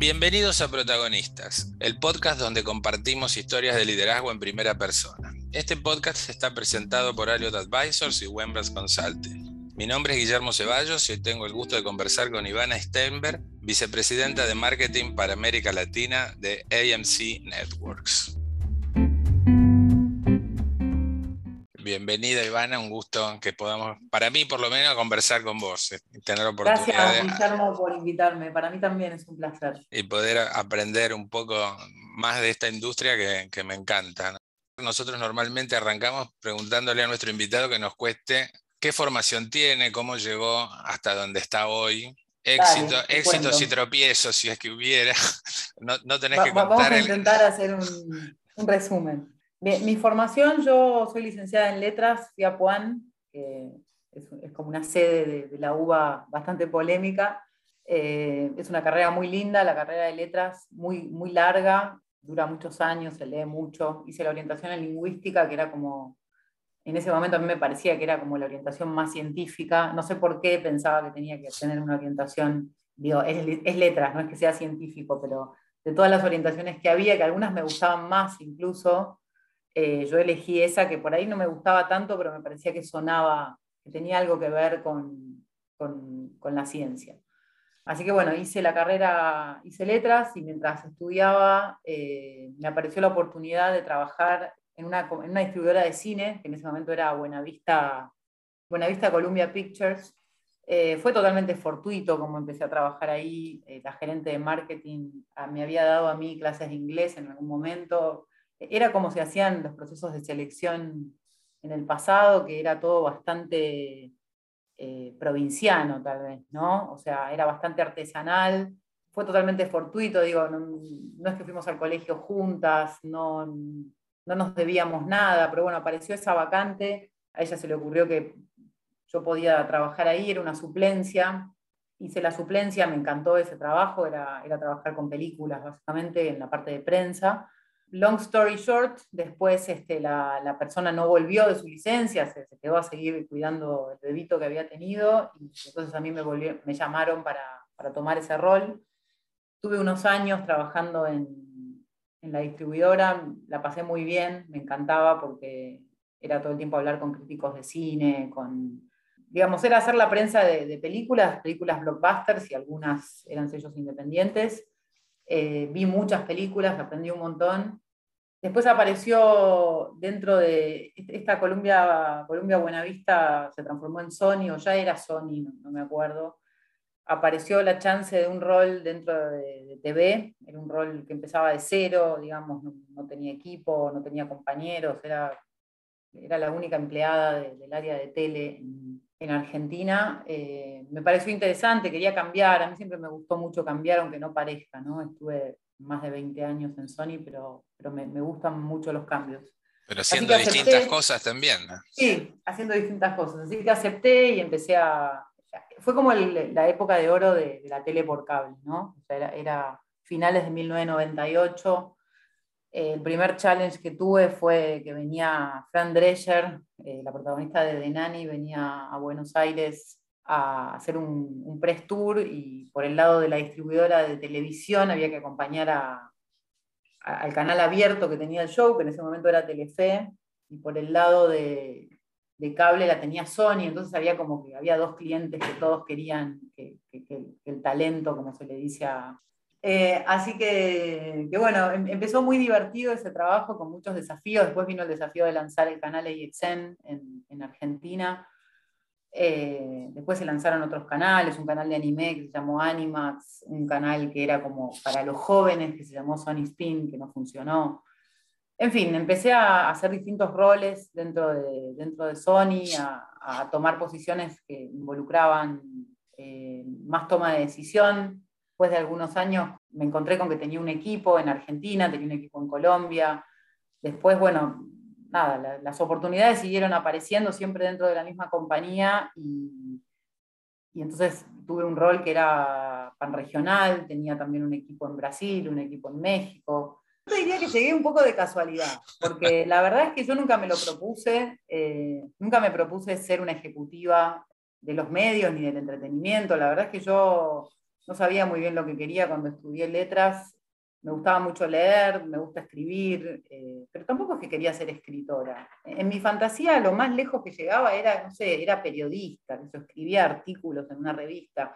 Bienvenidos a Protagonistas, el podcast donde compartimos historias de liderazgo en primera persona. Este podcast está presentado por Aliot Advisors y Wembers Consulting. Mi nombre es Guillermo Ceballos y hoy tengo el gusto de conversar con Ivana Steinberg, vicepresidenta de marketing para América Latina de AMC Networks. Bienvenida Ivana, un gusto que podamos, para mí por lo menos, conversar con vos, eh, tener oportunidad. Gracias Guillermo por invitarme, para mí también es un placer. Y poder aprender un poco más de esta industria que, me encanta. Nosotros normalmente arrancamos preguntándole a nuestro invitado que nos cueste qué formación tiene, cómo llegó hasta donde está hoy, Éxito, éxitos y tropiezos, si es que hubiera. No, no tenés que contar. Vamos a intentar hacer un, un resumen mi formación, yo soy licenciada en letras, fui a Puan, que es, como una sede de, la UBA bastante polémica. Eh, es una carrera muy linda, la carrera de letras muy, muy larga, dura muchos años, se lee mucho. Hice la orientación en lingüística, que era como, en ese momento a mí me parecía que era como la orientación más científica. No sé por qué pensaba que tenía que tener una orientación, digo, es, es letras, no es que sea científico, pero de todas las orientaciones que había, que algunas me gustaban más incluso, eh, yo elegí esa que por ahí no me gustaba tanto, pero me parecía que sonaba, que tenía algo que ver con, con, con la ciencia. Así que bueno, hice la carrera, hice letras y mientras estudiaba eh, me apareció la oportunidad de trabajar en una, en una, distribuidora de cine, que en ese momento era Buenavista, Buenavista Columbia Pictures. Eh, fue totalmente fortuito como empecé a trabajar ahí. la gerente de marketing ah, me había dado a mí clases de inglés en algún momento era como se hacían los procesos de selección en el pasado, que era todo bastante eh, provinciano tal vez, ¿no? O sea, era bastante artesanal, fue totalmente fortuito, digo, no, es que fuimos al colegio juntas, no, no nos debíamos nada, pero bueno, apareció esa vacante, a ella se le ocurrió que yo podía trabajar ahí, era una suplencia, hice la suplencia, me encantó ese trabajo, era, era trabajar con películas básicamente en la parte de prensa, long story short, después este, la, persona no volvió de su licencia, se, quedó a seguir cuidando el bebito que había tenido y entonces a mí me, me llamaron para, tomar ese rol. Tuve unos años trabajando en, la distribuidora, la pasé muy bien, me encantaba porque era todo el tiempo hablar con críticos de cine, con, digamos, era hacer la prensa de, películas, películas blockbusters y algunas eran sellos independientes. Eh, vi muchas películas, aprendí un montón. Después apareció dentro de esta Columbia, Columbia Buenavista, se transformó en Sony, o ya era Sony, no, me acuerdo. Apareció la chance de un rol dentro de, TV, era un rol que empezaba de cero, digamos, no, tenía equipo, no tenía compañeros, era, era la única empleada del área de tele en, en Argentina. Eh, me pareció interesante, quería cambiar, a mí siempre me gustó mucho cambiar, aunque no parezca, ¿no? Estuve más de 20 años en Sony, pero, pero me, me gustan mucho los cambios. Pero haciendo distintas cosas también. ¿no? Sí, haciendo distintas cosas. Así que acepté y empecé a... Fue como la época de oro de, la tele por cable, ¿no? O sea, era, era finales de 1998 el primer challenge que tuve fue que venía Fran Drescher, eh, la protagonista de The Nanny, venía a Buenos Aires a hacer un, press tour y por el lado de la distribuidora de televisión había que acompañar al canal abierto que tenía el show, que en ese momento era Telefe, y por el lado de, cable la tenía Sony, entonces había como que había dos clientes que todos querían que el talento, como se le dice a, eh, así que, bueno, em, empezó muy divertido ese trabajo con muchos desafíos. Después vino el desafío de lanzar el canal AXN en, en Argentina. Eh, después se lanzaron otros canales, un canal de anime que se llamó Animax, un canal que era como para los jóvenes que se llamó Sony Spin, que no funcionó. En fin, empecé a hacer distintos roles dentro de, dentro de Sony, a, tomar posiciones que involucraban eh, más toma de decisión, después de algunos años me encontré con que tenía un equipo en Argentina, tenía un equipo en Colombia. Después, bueno, nada, las oportunidades siguieron apareciendo siempre dentro de la misma compañía y, y entonces tuve un rol que era panregional, tenía también un equipo en Brasil, un equipo en México. Yo diría que llegué un poco de casualidad, porque la verdad es que yo nunca me lo propuse, eh, nunca me propuse ser una ejecutiva de los medios ni del entretenimiento. La verdad es que yo no sabía muy bien lo que quería cuando estudié letras. Me gustaba mucho leer, me gusta escribir, eh, pero tampoco es que quería ser escritora. En mi fantasía lo más lejos que llegaba era, no sé, era periodista, que escribía artículos en una revista.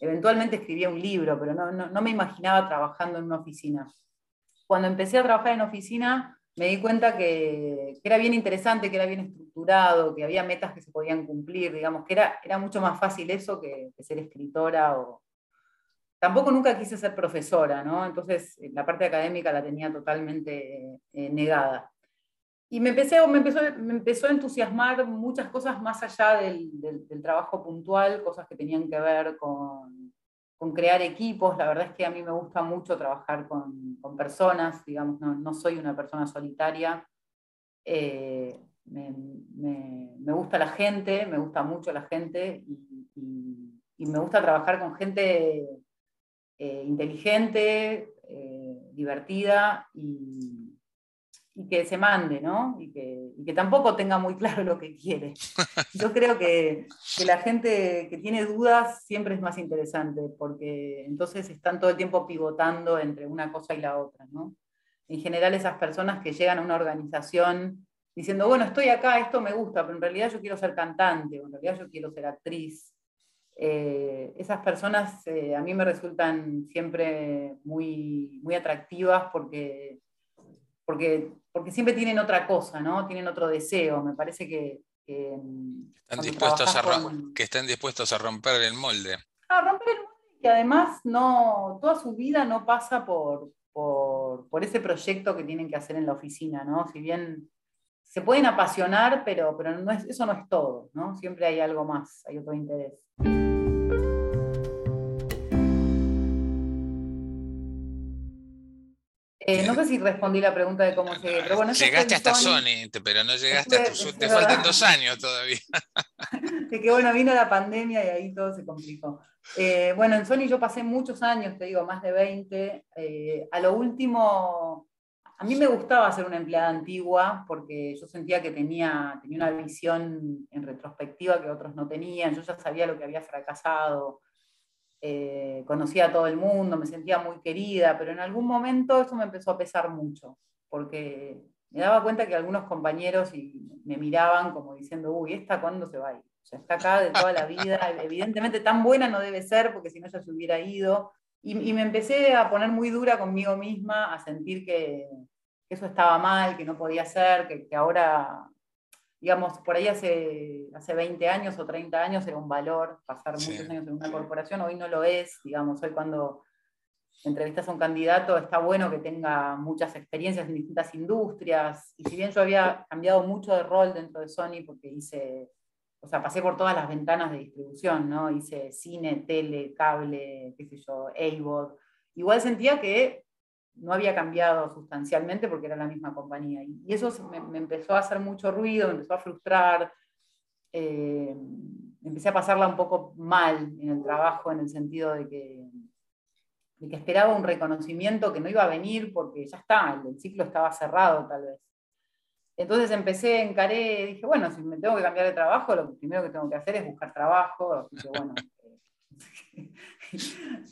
Eventualmente escribía un libro, pero no, no, me imaginaba trabajando en una oficina. Cuando empecé a trabajar en oficina, me di cuenta que, era bien interesante, que era bien estructurado, que había metas que se podían cumplir, digamos, que era, era mucho más fácil eso que, ser escritora o... Tampoco nunca quise ser profesora, ¿no? Entonces la parte académica la tenía totalmente eh, negada. Y me, empecé, me, empezó, me empezó a entusiasmar muchas cosas más allá del, trabajo puntual, cosas que tenían que ver con, con crear equipos. La verdad es que a mí me gusta mucho trabajar con, personas, digamos, no, soy una persona solitaria. Eh, me, gusta la gente, me gusta mucho la gente y, me gusta trabajar con gente eh, inteligente, eh, divertida y, y que se mande, ¿no? Y que, y que, tampoco tenga muy claro lo que quiere. Yo creo que, que, la gente que tiene dudas siempre es más interesante, porque entonces están todo el tiempo pivotando entre una cosa y la otra, ¿no? En general esas personas que llegan a una organización diciendo, bueno, estoy acá, esto me gusta, pero en realidad yo quiero ser cantante, o en realidad yo quiero ser actriz. Eh, esas personas eh, a mí me resultan siempre muy, muy atractivas porque porque, porque siempre tienen otra cosa, ¿no? Tienen otro deseo. Me parece que... están dispuestos a que están dispuestos a romper el molde. A romper el molde y además no, toda su vida no pasa por, por, por, ese proyecto que tienen que hacer en la oficina, ¿no? Si bien se pueden apasionar, pero, pero no es, eso no es todo, ¿no? Siempre hay algo más, hay otro interés. Eh, no sé si respondí la pregunta de cómo llegué, pero bueno. Llegaste hasta Sony, pero no llegaste a tu, Te faltan dos años todavía. de que bueno, vino la pandemia y ahí todo se complicó. Eh, bueno, en Sony yo pasé muchos años, te digo, más de 20. Eh, a lo último, a mí me gustaba ser una empleada antigua porque yo sentía que tenía, tenía una visión en retrospectiva que otros no tenían. Yo ya sabía lo que había fracasado eh, conocía a todo el mundo, me sentía muy querida, pero en algún momento eso me empezó a pesar mucho, porque me daba cuenta que algunos compañeros me miraban como diciendo, uy, ¿esta cuándo se va a ir? O sea, está acá de toda la vida, evidentemente tan buena no debe ser, porque si no ya se hubiera ido. Y, me empecé a poner muy dura conmigo misma, a sentir que, eso estaba mal, que no podía ser, que, que ahora digamos, por ahí hace, hace 20 años o 30 años era un valor pasar muchos años en una corporación, hoy no lo es, digamos, hoy cuando entrevistas a un candidato está bueno que tenga muchas experiencias en distintas industrias, y si bien yo había cambiado mucho de rol dentro de Sony porque hice, o sea, pasé por todas las ventanas de distribución, ¿no? Hice cine, tele, cable, qué sé yo, AVOD, igual sentía que no había cambiado sustancialmente porque era la misma compañía. Y eso me, empezó a hacer mucho ruido, me empezó a frustrar, eh, empecé a pasarla un poco mal en el trabajo en el sentido de que, de que esperaba un reconocimiento que no iba a venir porque ya está, el, ciclo estaba cerrado tal vez. Entonces empecé, encaré, dije, bueno, si me tengo que cambiar de trabajo, lo primero que tengo que hacer es buscar trabajo.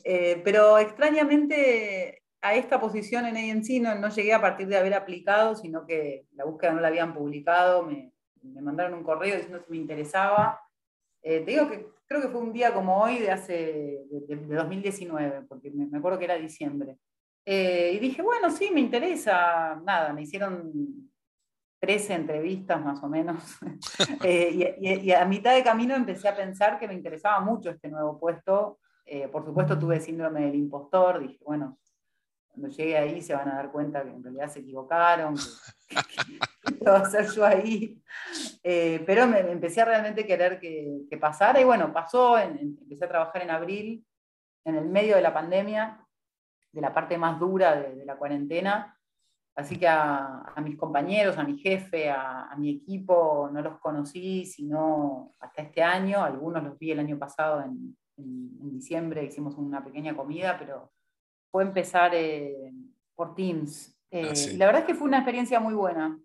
Eh, pero extrañamente a esta posición en ANC no, no, llegué a partir de haber aplicado, sino que la búsqueda no la habían publicado, me, me mandaron un correo diciendo si me interesaba. Eh, te digo que creo que fue un día como hoy de hace de, 2019, porque me, acuerdo que era diciembre. Eh, y dije, bueno, sí, me interesa. Nada, me hicieron 13 entrevistas más o menos. Eh, y, y, a mitad de camino empecé a pensar que me interesaba mucho este nuevo puesto. por supuesto tuve síndrome del impostor, dije, bueno, cuando llegue ahí se van a dar cuenta que en realidad se equivocaron, que, va a ser yo ahí. Eh, pero me, empecé a realmente querer que, pasara y bueno, pasó, empecé a trabajar en abril, en el medio de la pandemia, de la parte más dura de, la cuarentena. Así que a, mis compañeros, a mi jefe, a, mi equipo, no los conocí, sino hasta este año. Algunos los vi el año pasado, en, en diciembre, hicimos una pequeña comida, pero fue empezar eh, por Teams. Eh, ah, la verdad es que fue una experiencia muy buena.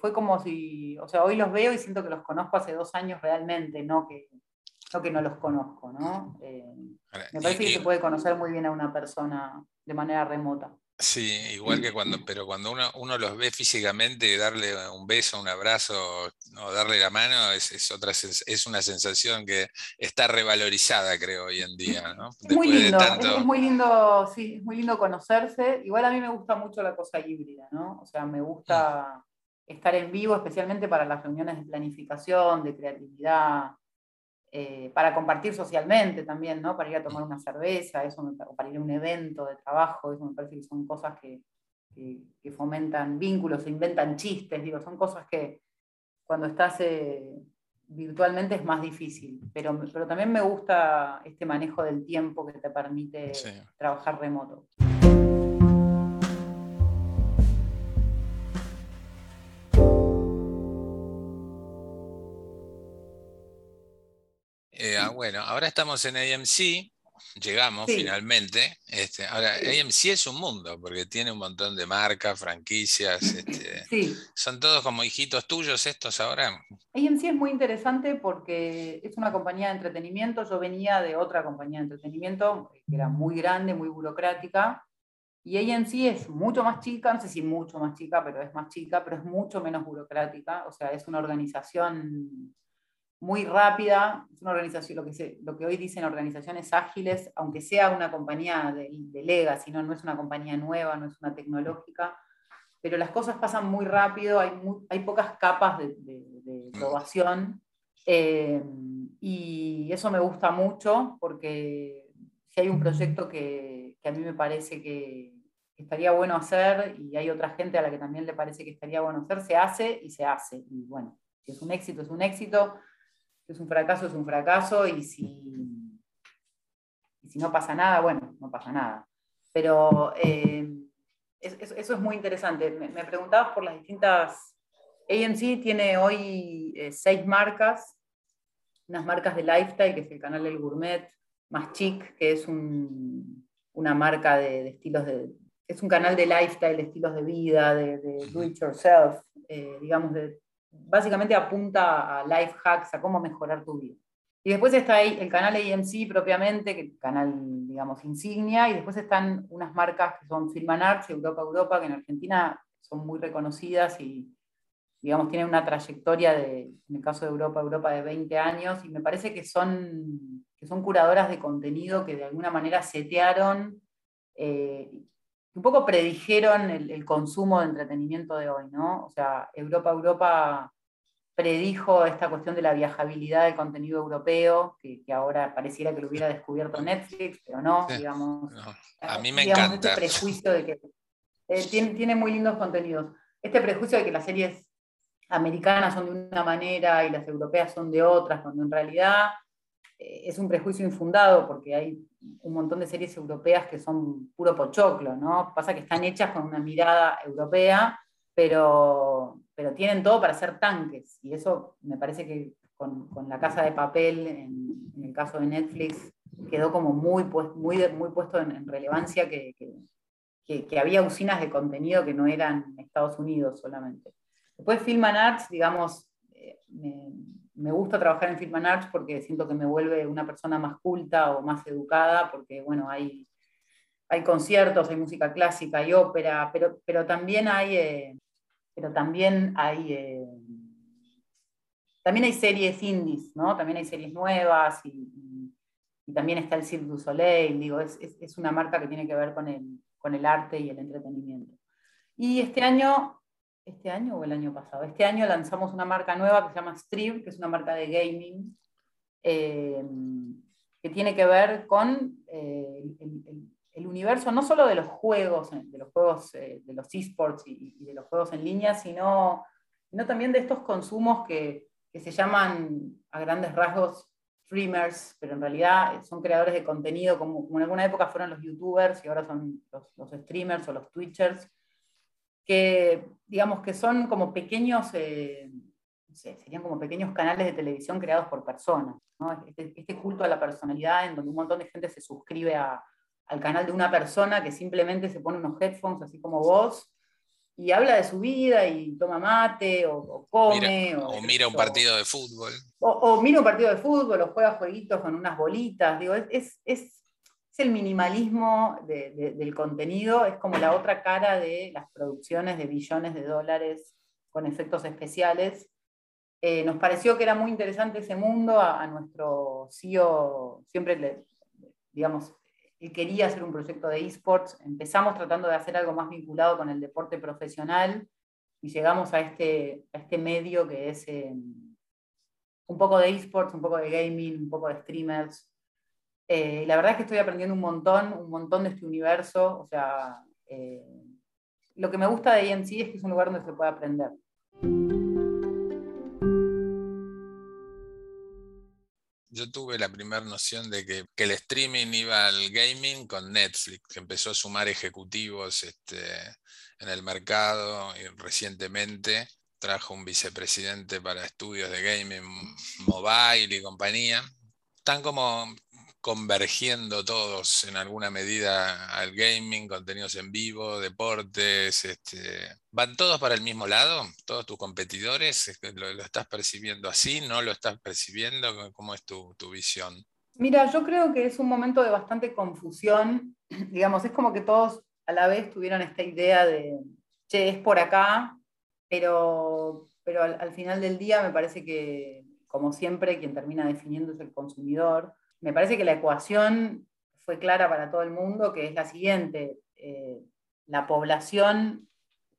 fue como si, o sea, hoy los veo y siento que los conozco hace dos años realmente, no que, no que no los conozco, ¿no? Eh, me parece que se puede conocer muy bien a una persona de manera remota. Sí, igual que cuando, pero cuando uno, uno los ve físicamente, darle un beso, un abrazo o darle la mano es, otra es una sensación que está revalorizada, creo, hoy en día, ¿no? Es muy lindo, es, muy lindo, sí, es muy lindo conocerse. Igual a mí me gusta mucho la cosa híbrida, ¿no? O sea, me gusta mm. estar en vivo, especialmente para las reuniones de planificación, de creatividad, eh, para compartir socialmente también, ¿no? Para ir a tomar una cerveza, eso o para ir a un evento de trabajo, eso me parece que son cosas que, que, fomentan vínculos, se inventan chistes, digo, son cosas que cuando estás eh, virtualmente es más difícil, pero, pero también me gusta este manejo del tiempo que te permite trabajar remoto. Bueno, ahora estamos en AMC, llegamos finalmente. Este, ahora, AMC es un mundo, porque tiene un montón de marcas, franquicias. Este, ¿Son todos como hijitos tuyos estos ahora? AMC es muy interesante porque es una compañía de entretenimiento. Yo venía de otra compañía de entretenimiento que era muy grande, muy burocrática. Y AMC es mucho más chica, no sé si mucho más chica, pero es más chica, pero es mucho menos burocrática. O sea, es una organización muy rápida, es una organización, lo que, lo que hoy dicen organizaciones ágiles, aunque sea una compañía de, de legacy, ¿no? no es una compañía nueva, no es una tecnológica, pero las cosas pasan muy rápido, hay, hay pocas capas de, de, innovación, eh, y eso me gusta mucho porque si hay un proyecto que, que a mí me parece que estaría bueno hacer y hay otra gente a la que también le parece que estaría bueno hacer, se hace y se hace. Y bueno, si es un éxito, es un éxito es un fracaso, es un fracaso, y si, si no pasa nada, bueno, no pasa nada. Pero eh, eso es muy interesante. Me, preguntabas por las distintas... AMC tiene hoy eh, seis marcas, unas marcas de lifestyle, que es el canal del gourmet, más chic, que es una marca de, estilos de... Es un canal de lifestyle, de estilos de vida, de, do it yourself, eh, digamos, de básicamente apunta a life hacks, a cómo mejorar tu vida. Y después está ahí el canal AMC propiamente, que canal, digamos, insignia, y después están unas marcas que son Filman Arts, Europa Europa, que en Argentina son muy reconocidas y, digamos, tienen una trayectoria de, en el caso de Europa Europa, de 20 años, y me parece que son, que son curadoras de contenido que de alguna manera setearon eh, un poco predijeron el, consumo de entretenimiento de hoy, ¿no? O sea, Europa, Europa predijo esta cuestión de la viajabilidad del contenido europeo, que, ahora pareciera que lo hubiera descubierto Netflix, pero no, digamos. A mí me encanta. Este prejuicio de que eh, tiene, tiene, muy lindos contenidos. Este prejuicio de que las series americanas son de una manera y las europeas son de otras, cuando en realidad eh, es un prejuicio infundado porque hay un montón de series europeas que son puro pochoclo, ¿no? Pasa que están hechas con una mirada europea, pero, pero tienen todo para ser tanques. Y eso me parece que con, con La Casa de Papel, en, en, el caso de Netflix, quedó como muy, muy, muy puesto en, relevancia que, que, que, había usinas de contenido que no eran Estados Unidos solamente. Después Film and Arts, digamos, eh, me, me gusta trabajar en Film Arts porque siento que me vuelve una persona más culta o más educada, porque bueno, hay, hay conciertos, hay música clásica, hay ópera, pero, pero también hay, eh, pero también hay, eh, también hay series indies, ¿no? También hay series nuevas y, también está el Cirque du Soleil, digo, es, es, es, una marca que tiene que ver con el, con el arte y el entretenimiento. Y este año este año o el año pasado. Este año lanzamos una marca nueva que se llama Strip, que es una marca de gaming, eh, que tiene que ver con eh, el, universo no solo de los juegos, de los juegos eh, de los esports y, de los juegos en línea, sino, sino también de estos consumos que, que, se llaman a grandes rasgos streamers, pero en realidad son creadores de contenido, como, como en alguna época fueron los youtubers y ahora son los, los streamers o los twitchers que digamos que son como pequeños, eh, serían como pequeños canales de televisión creados por personas. Este, este, culto a la personalidad en donde un montón de gente se suscribe al canal de una persona que simplemente se pone unos headphones así como vos y habla de su vida y toma mate o, come. o, mira un partido de fútbol. O, mira un partido de fútbol o juega jueguitos con unas bolitas. Digo, es, es, el minimalismo del contenido, es como la otra cara de las producciones de billones de dólares con efectos especiales. Eh, nos pareció que era muy interesante ese mundo, a, nuestro CEO siempre le, digamos, quería hacer un proyecto de esports. Empezamos tratando de hacer algo más vinculado con el deporte profesional y llegamos a este, este medio que es eh, un poco de esports, un poco de gaming, un poco de streamers. Eh, la verdad es que estoy aprendiendo un montón, un montón de este universo. O sea, eh, lo que me gusta de AMC es que es un lugar donde se puede aprender. yo tuve la primera noción de que, el streaming iba al gaming con Netflix, que empezó a sumar ejecutivos este, en el mercado y recientemente trajo un vicepresidente para estudios de gaming mobile y compañía. Están como convergiendo todos en alguna medida al gaming, contenidos en vivo, deportes, este, ¿van todos para el mismo lado? ¿Todos tus competidores? ¿Lo, estás percibiendo así? ¿No lo estás percibiendo? ¿Cómo es tu, visión? Mira, yo creo que es un momento de bastante confusión. Digamos, es como que todos a la vez tuvieron esta idea de, che, es por acá, pero, pero al final del día me parece que, como siempre, quien termina definiendo es el consumidor me parece que la ecuación fue clara para todo el mundo, que es la siguiente. Eh, la población,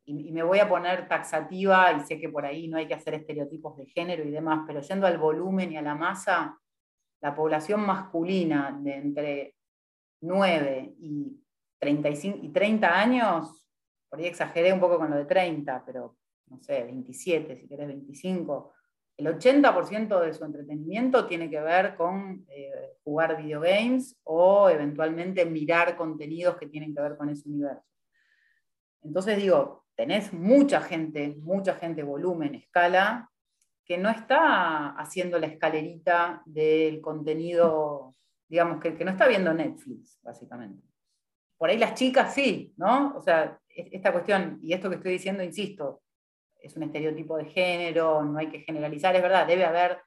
y, me voy a poner taxativa, y sé que por ahí no hay que hacer estereotipos de género y demás, pero yendo al volumen y a la masa, la población masculina de entre 9 y, 35, y 30 años, por ahí exageré un poco con lo de 30, pero no sé, 27, si querés 25, el 80% de su entretenimiento tiene que ver con eh, jugar videogames o eventualmente mirar contenidos que tienen que ver con ese universo. Entonces digo, tenés mucha gente, mucha gente, volumen, escala, que no está haciendo la escalerita del contenido, digamos, que, que no está viendo Netflix, básicamente. Por ahí las chicas sí, ¿no? O sea, esta cuestión, y esto que estoy diciendo, insisto, es un estereotipo de género, no hay que generalizar, es verdad, debe haber,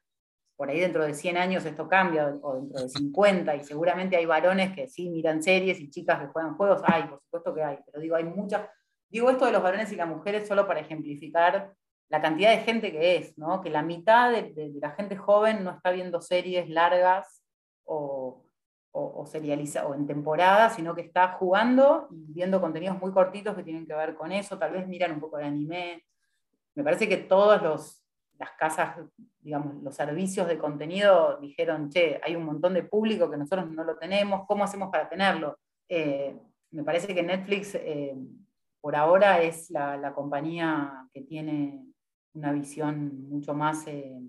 por ahí dentro de 100 años esto cambia, o dentro de 50, y seguramente hay varones que sí miran series y chicas que juegan juegos, hay, por supuesto que hay, pero digo, hay muchas, digo esto de los varones y las mujeres solo para ejemplificar la cantidad de gente que es, ¿no? que la mitad de, la gente joven no está viendo series largas o, o, serializa, o en temporada, sino que está jugando y viendo contenidos muy cortitos que tienen que ver con eso, tal vez miran un poco de anime, me parece que todas las casas, digamos, los servicios de contenido dijeron, che, hay un montón de público que nosotros no lo tenemos, ¿cómo hacemos para tenerlo? Eh, me parece que Netflix eh, por ahora es la, compañía que tiene una visión mucho más, eh,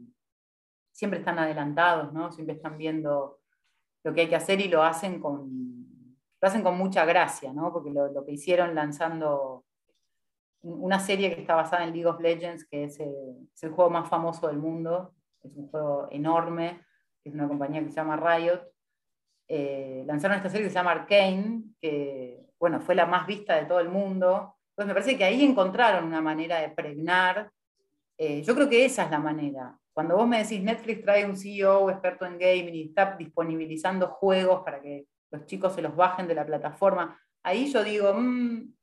siempre están adelantados, ¿no? Siempre están viendo lo que hay que hacer y lo hacen con, lo hacen con mucha gracia, ¿no? Porque lo, lo que hicieron lanzando una serie que está basada en League of Legends, que es, eh, el juego más famoso del mundo, es un juego enorme, es una compañía que se llama Riot. Eh, lanzaron esta serie que se llama Arcane, que bueno, fue la más vista de todo el mundo. Entonces me parece que ahí encontraron una manera de pregnar. Eh, yo creo que esa es la manera. Cuando vos me decís Netflix trae un CEO experto en gaming y está disponibilizando juegos para que los chicos se los bajen de la plataforma, ahí yo digo, mm,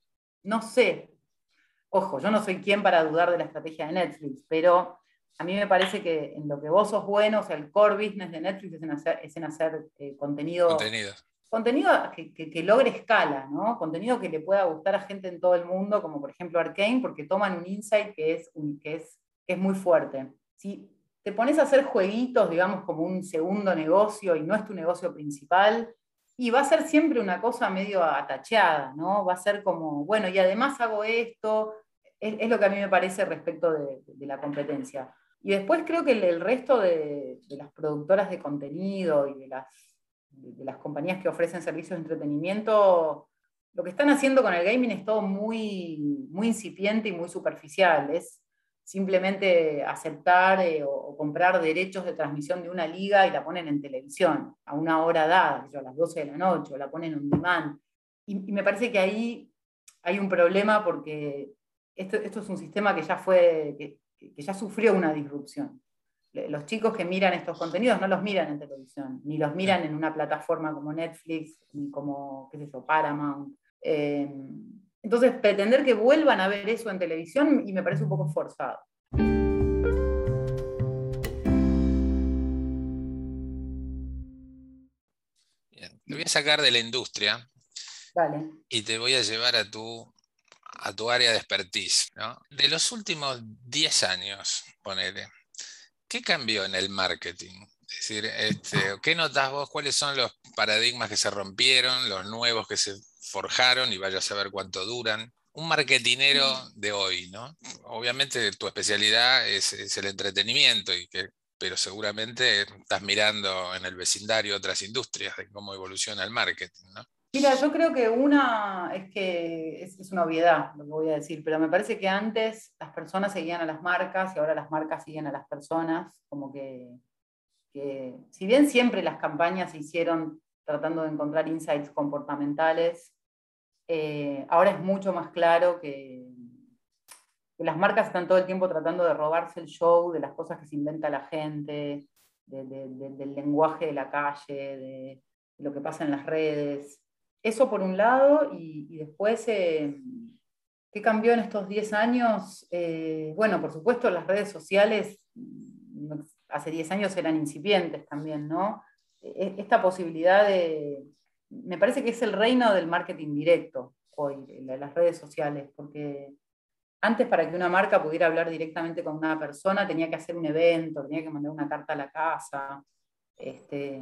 no sé, Ojo, yo no soy quien para dudar de la estrategia de Netflix, pero a mí me parece que en lo que vos sos bueno, o sea, el core business de Netflix es en hacer, eh, contenido, contenido que, logre escala, ¿no? Contenido que le pueda gustar a gente en todo el mundo, como por ejemplo Arkane, porque toman un insight que es, que es, es muy fuerte. Si te pones a hacer jueguitos, digamos, como un segundo negocio y no es tu negocio principal, y va a ser siempre una cosa medio atacheada, ¿no? Va a ser como, bueno, y además hago esto, es, lo que a mí me parece respecto de, la competencia. Y después creo que el, resto de, las productoras de contenido y de las, compañías que ofrecen servicios de entretenimiento, lo que están haciendo con el gaming es todo muy, muy incipiente y muy superficial. Es simplemente aceptar eh, o, comprar derechos de transmisión de una liga y la ponen en televisión a una hora dada, a las 12 de la noche, o la ponen en demand. y me parece que ahí hay un problema porque esto, esto, es un sistema que ya fue, que, ya sufrió una disrupción. Los chicos que miran estos contenidos no los miran en televisión, ni los miran en una plataforma como Netflix, ni como, qué sé yo, Paramount. Eh, entonces, pretender que vuelvan a ver eso en televisión y me parece un poco forzado. Te voy a sacar de la industria vale. y te voy a llevar a tu, a tu área de expertise. De los últimos 10 años, ponele, ¿qué cambió en el marketing? Es decir, este, ¿qué notas vos? ¿Cuáles son los paradigmas que se rompieron, los nuevos que se forjaron y vaya a saber cuánto duran? Un marketinero de hoy, ¿no? Obviamente tu especialidad es, es el entretenimiento y que pero seguramente estás mirando en el vecindario otras industrias de cómo evoluciona el marketing, ¿no? Mira, yo creo que una es que es, una obviedad lo que voy a decir, pero me parece que antes las personas seguían a las marcas y ahora las marcas siguen a las personas, como que, si bien siempre las campañas se hicieron tratando de encontrar insights comportamentales, eh, ahora es mucho más claro que, las marcas están todo el tiempo tratando de robarse el show de las cosas que se inventa la gente, del lenguaje de la calle, de, lo que pasa en las redes. Eso por un lado, y, después, eh, ¿qué cambió en estos 10 años? Eh, bueno, por supuesto, las redes sociales mm, hace 10 años eran incipientes también, ¿no? E, esta posibilidad de... Me parece que es el reino del marketing directo hoy, las redes sociales, porque antes, para que una marca pudiera hablar directamente con una persona, tenía que hacer un evento, tenía que mandar una carta a la casa. Este,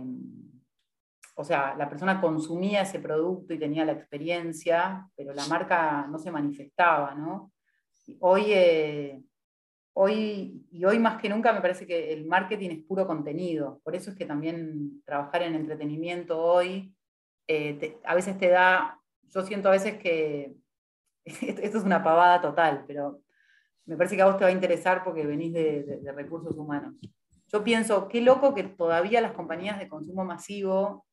o sea, la persona consumía ese producto y tenía la experiencia, pero la marca no se manifestaba, ¿no? Hoy, eh, hoy, y hoy más que nunca me parece que el marketing es puro contenido. Por eso es que también trabajar en entretenimiento hoy eh, a veces te da, yo siento a veces que esto es una pavada total, pero me parece que a vos te va a interesar porque venís de, recursos humanos. Yo pienso, qué loco que todavía las compañías de consumo masivo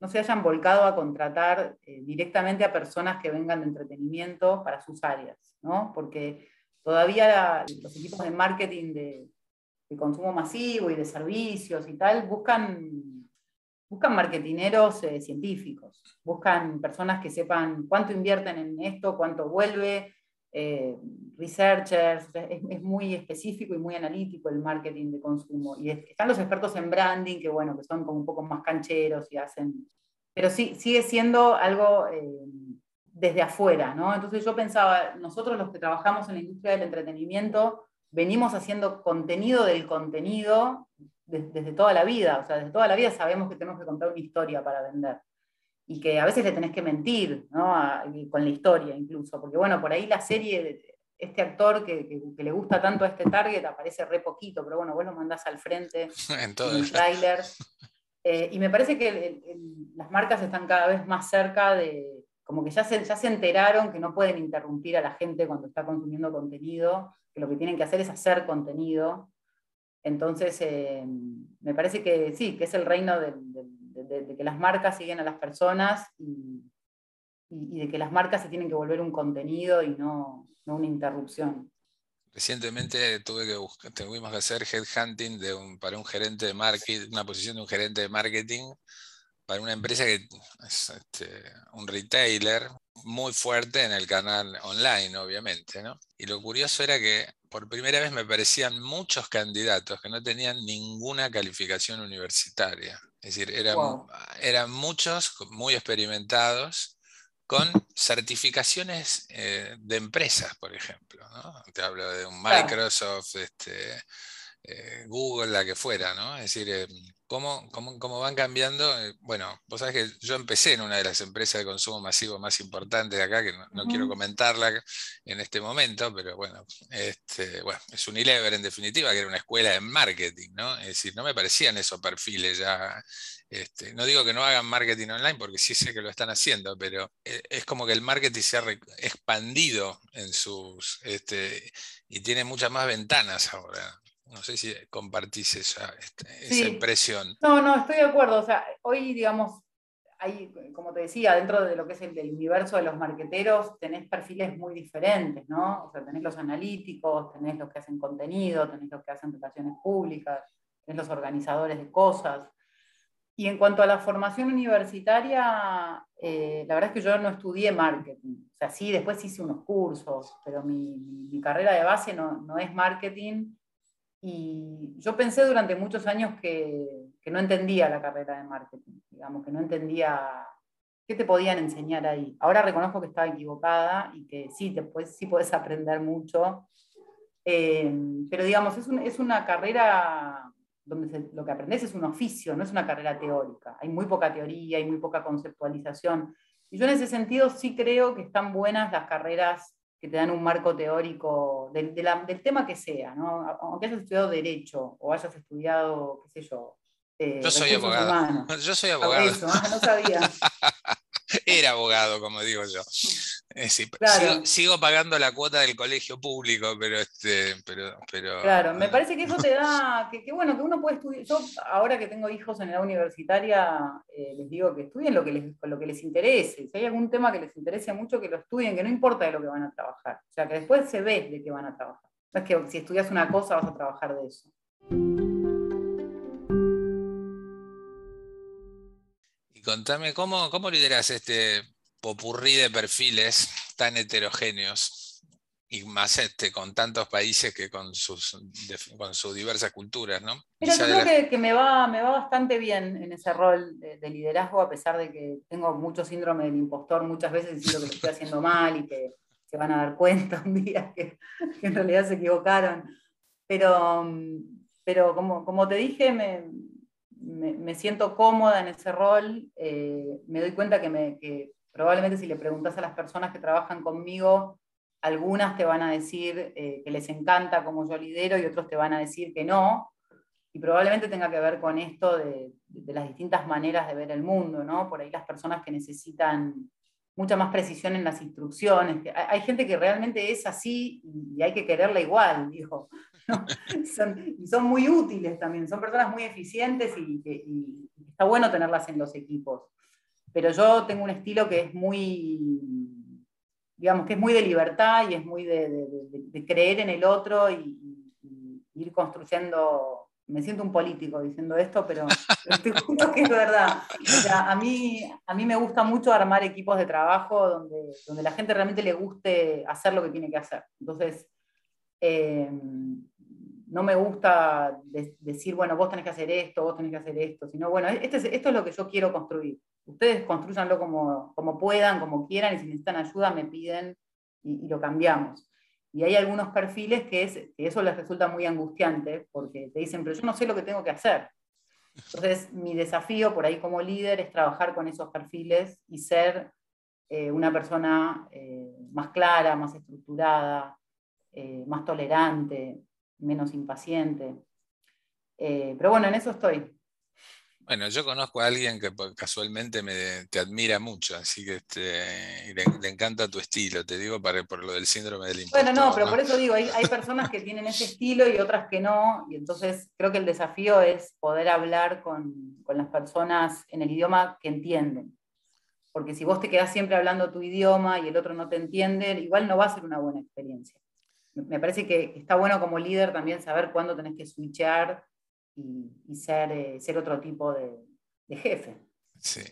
no se hayan volcado a contratar eh, directamente a personas que vengan de entretenimiento para sus áreas, ¿no? Porque todavía los equipos de marketing de, consumo masivo y de servicios y tal buscan buscan marketineros eh, científicos, buscan personas que sepan cuánto invierten en esto, cuánto vuelve, eh, researchers, es, muy específico y muy analítico el marketing de consumo. Y están los expertos en branding, que bueno, que son como un poco más cancheros y hacen, pero sí, sigue siendo algo eh, desde afuera, ¿no? Entonces yo pensaba, nosotros los que trabajamos en la industria del entretenimiento, venimos haciendo contenido del contenido desde, toda la vida, o sea, desde toda la vida sabemos que tenemos que contar una historia para vender y que a veces le tenés que mentir, ¿no? con la historia incluso, porque bueno, por ahí la serie, este actor que, le gusta tanto a este target aparece re poquito, pero bueno, vos lo mandás al frente en, el tráiler. Eh, y me parece que las marcas están cada vez más cerca de, como que ya se, ya se enteraron que no pueden interrumpir a la gente cuando está consumiendo contenido, que lo que tienen que hacer es hacer contenido entonces, eh, me parece que sí, que es el reino de, que las marcas siguen a las personas y, de que las marcas se tienen que volver un contenido y no, una interrupción. Recientemente tuvimos que hacer headhunting para un gerente de marketing, una posición de un gerente de marketing para una empresa que es este, un retailer muy fuerte en el canal online, obviamente. ¿no? Y lo curioso era que por primera vez me parecían muchos candidatos que no tenían ninguna calificación universitaria. Es decir, eran, eran muchos muy experimentados con certificaciones eh, de empresas, por ejemplo. ¿no? Te hablo de un Microsoft, este, eh, Google, la que fuera, ¿no? Es decir, em, ¿cómo, cómo, van cambiando? Eh, bueno, vos sabés que yo empecé en una de las empresas de consumo masivo más importantes de acá, que no, quiero comentarla en este momento, pero bueno, este, bueno, es Unilever en definitiva, que era una escuela de marketing, ¿no? Es decir, no me parecían esos perfiles ya. Este, no digo que no hagan marketing online, porque sí sé que lo están haciendo, pero eh, es como que el marketing se ha expandido en sus, este, y tiene muchas más ventanas ahora. No sé si compartís esa, este, impresión. No, no, estoy de acuerdo. O sea, hoy, digamos, hay, como te decía, dentro de lo que es el, universo de los marqueteros, tenés perfiles muy diferentes, ¿no? O sea, tenés los analíticos, tenés los que hacen contenido, tenés los que hacen relaciones públicas, tenés los organizadores de cosas. Y en cuanto a la formación universitaria, eh, la verdad es que yo no estudié marketing. O sea, sí, después hice unos cursos, pero mi, mi carrera de base no, no, es marketing. Y yo pensé durante muchos años que, que, no entendía la carrera de marketing, digamos, que no entendía qué te podían enseñar ahí. Ahora reconozco que estaba equivocada y que sí, después sí puedes aprender mucho. Eh, pero digamos, es, un, es una carrera donde lo que aprendes es un oficio, no es una carrera teórica. Hay muy poca teoría, hay muy poca conceptualización. Y yo en ese sentido sí creo que están buenas las carreras que te dan un marco teórico del, del tema que sea, ¿no? aunque hayas estudiado derecho o hayas estudiado, qué sé yo. Eh, yo soy abogado. Yo soy abogado. No sabía. Era abogado, como digo yo. Eh, sigo, pagando la cuota del colegio público, pero este, pero, pero Claro, me parece que eso te da, que, bueno, que uno puede estudiar. Yo, ahora que tengo hijos en la universitaria, eh, les digo que estudien lo que les, lo que les interese. Si hay algún tema que les interese mucho, que lo estudien, que no importa de lo que van a trabajar. O sea, que después se ve de qué van a trabajar. No es que si estudias una cosa vas a trabajar de eso. Y contame, ¿cómo, cómo lideras este popurrí de perfiles tan heterogéneos y más este, con tantos países que con sus, con sus diversas culturas, ¿no? yo creo que, me, va, me va bastante bien en ese rol de, liderazgo, a pesar de que tengo mucho síndrome del impostor muchas veces y que lo estoy haciendo mal y que se van a dar cuenta un día que, en realidad se equivocaron. Pero, pero como, como te dije, me, me, siento cómoda en ese rol, eh, me doy cuenta que, me, que probablemente si le preguntas a las personas que trabajan conmigo, algunas te van a decir eh, que les encanta como yo lidero y otros te van a decir que no. Y probablemente tenga que ver con esto de, las distintas maneras de ver el mundo, ¿no? Por ahí las personas que necesitan mucha más precisión en las instrucciones. Hay, gente que realmente es así y hay que quererla igual, dijo. y son muy útiles también, son personas muy eficientes y está bueno tenerlas en los equipos pero yo tengo un estilo que es muy, digamos, que es muy de libertad y es muy de, creer en el otro y, ir construyendo, me siento un político diciendo esto, pero, estoy justo que es verdad. a, mí, a mí me gusta mucho armar equipos de trabajo donde, donde la gente realmente le guste hacer lo que tiene que hacer. Entonces, eh, no me gusta decir, bueno, vos tenés que hacer esto, vos tenés que hacer esto, sino, bueno, este esto es lo que yo quiero construir. Ustedes construyanlo como, como puedan, como quieran, y si necesitan ayuda me piden y, lo cambiamos. Y hay algunos perfiles que, es, que eso les resulta muy angustiante, porque te dicen, pero yo no sé lo que tengo que hacer. Entonces, mi desafío por ahí como líder es trabajar con esos perfiles y ser eh, una persona eh, más clara, más estructurada, eh, más tolerante, menos impaciente. Pero bueno, en eso estoy. Bueno, yo conozco a alguien que casualmente me, te admira mucho, así que este, le, encanta tu estilo, te digo para, por lo del síndrome del impostor. Bueno, no, pero por eso digo, hay, hay, personas que tienen ese estilo y otras que no, y entonces creo que el desafío es poder hablar con, con las personas en el idioma que entienden. Porque si vos te quedás siempre hablando tu idioma y el otro no te entiende, igual no va a ser una buena experiencia me parece que está bueno como líder también saber cuándo tenés que switchear y, ser, eh, ser otro tipo de, jefe. Sí.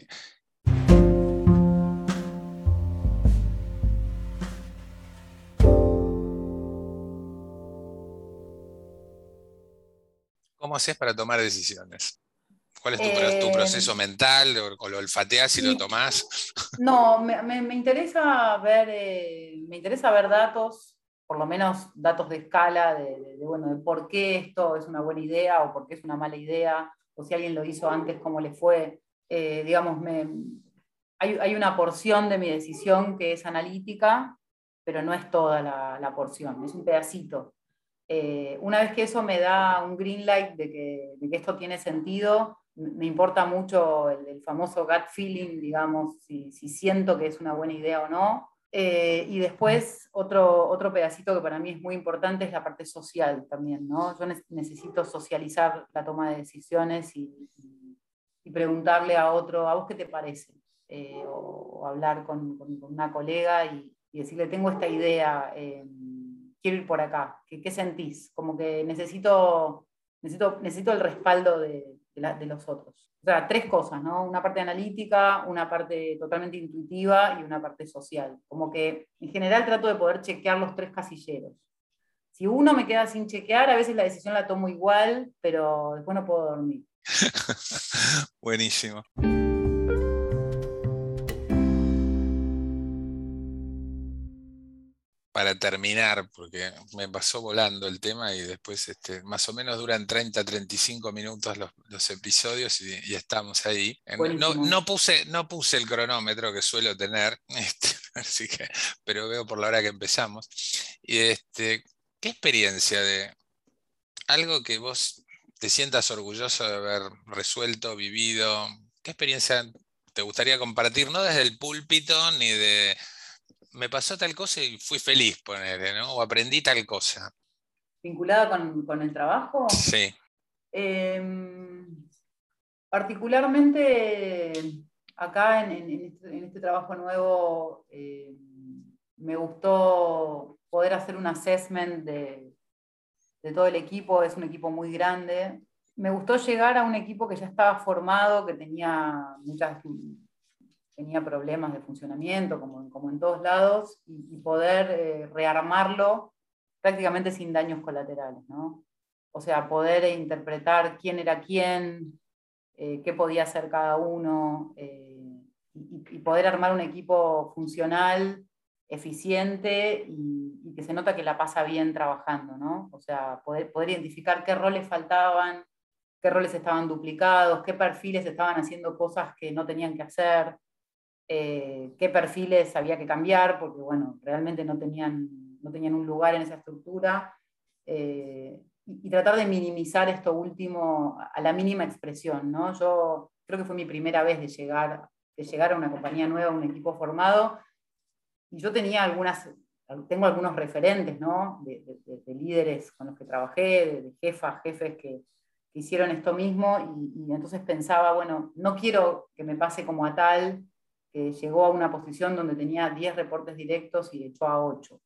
¿Cómo haces para tomar decisiones? ¿Cuál es tu, eh, proceso mental? ¿O, lo olfateas y lo tomás? No, me, interesa ver, eh, me interesa ver datos, por lo menos datos de escala de, bueno, de por qué esto es una buena idea o por qué es una mala idea, o si alguien lo hizo antes, cómo le fue. Eh, digamos, me, hay, una porción de mi decisión que es analítica, pero no es toda la, porción, es un pedacito. Eh, una vez que eso me da un green light de que, esto tiene sentido, me importa mucho el, famoso gut feeling, digamos, si, si siento que es una buena idea o no, eh, y después otro, otro pedacito que para mí es muy importante es la parte social también, ¿no? Yo necesito socializar la toma de decisiones y, preguntarle a otro, ¿a vos qué te parece? Eh, o, hablar con, una colega y, decirle, tengo esta idea, eh, quiero ir por acá, ¿qué, ¿qué, sentís? Como que necesito, necesito, necesito el respaldo de, de, los otros. O sea, tres cosas, ¿no? Una parte analítica, una parte totalmente intuitiva y una parte social. Como que en general trato de poder chequear los tres casilleros. Si uno me queda sin chequear, a veces la decisión la tomo igual, pero después no puedo dormir. Buenísimo. Para terminar, porque me pasó volando el tema y después este, más o menos duran 30, 35 minutos los, episodios y, estamos ahí. No, no, puse, no puse el cronómetro que suelo tener, este, así que, pero veo por la hora que empezamos. Y este, ¿Qué experiencia de algo que vos te sientas orgulloso de haber resuelto, vivido? ¿Qué experiencia te gustaría compartir? No desde el púlpito ni de me pasó tal cosa y fui feliz, ponerle, ¿no? O aprendí tal cosa. ¿Vinculada con, el trabajo? Sí. Em, particularmente acá en, este, este, trabajo nuevo em, me gustó poder hacer un assessment de, de todo el equipo, es un equipo muy grande. Me gustó llegar a un equipo que ya estaba formado, que tenía muchas tenía problemas de funcionamiento, como, como en todos lados, y, poder eh, rearmarlo prácticamente sin daños colaterales, ¿no? O sea, poder interpretar quién era quién, eh, qué podía hacer cada uno, eh, y, poder armar un equipo funcional, eficiente y, que se nota que la pasa bien trabajando, ¿no? O sea, poder, poder identificar qué roles faltaban, qué roles estaban duplicados, qué perfiles estaban haciendo cosas que no tenían que hacer, eh, qué perfiles había que cambiar, porque bueno, realmente no tenían, no tenían un lugar en esa estructura, eh, y, tratar de minimizar esto último a la mínima expresión. ¿no? Yo creo que fue mi primera vez de llegar, de llegar a una compañía nueva, a un equipo formado, y yo tenía algunas, tengo algunos referentes ¿no? de, líderes con los que trabajé, de, jefas, jefes que, hicieron esto mismo, y, y entonces pensaba, bueno, no quiero que me pase como a tal, que llegó a una posición donde tenía 10 reportes directos y echó a 8,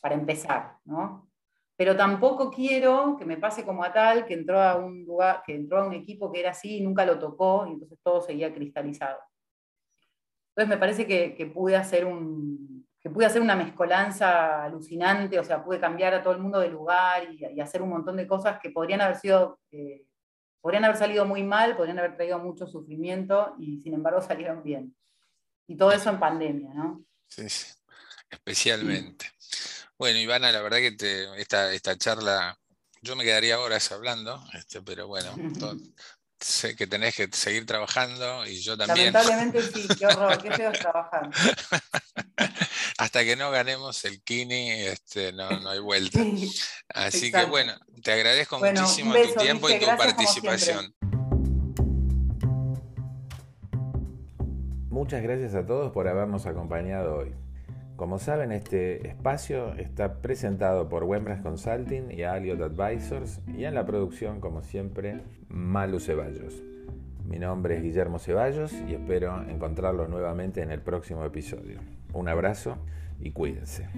para empezar, ¿no? Pero tampoco quiero que me pase como a tal, que entró a un lugar, que entró a un equipo que era así y nunca lo tocó, y entonces todo seguía cristalizado. Entonces me parece que, pude hacer un, que pude hacer una mezcolanza alucinante, o sea, pude cambiar a todo el mundo de lugar y, hacer un montón de cosas que podrían haber sido, eh, podrían haber salido muy mal, podrían haber traído mucho sufrimiento y sin embargo salieron bien. Y todo eso en pandemia, ¿no? Sí, sí. especialmente. Bueno, Ivana, la verdad que esta, esta charla, yo me quedaría horas hablando, este, pero bueno, sé que tenés que seguir trabajando y yo también. Lamentablemente sí, qué horror, qué feo trabajar. Hasta que no ganemos el Kini, este, no, no hay vuelta. Así que bueno, te agradezco muchísimo tu tiempo y tu participación. Muchas gracias a todos por habernos acompañado hoy. Como saben, este espacio está presentado por Wembras Consulting y Aliot Advisors y en la producción, como siempre, Malu Ceballos. Mi nombre es Guillermo Ceballos y espero encontrarlos nuevamente en el próximo episodio. Un abrazo y cuídense.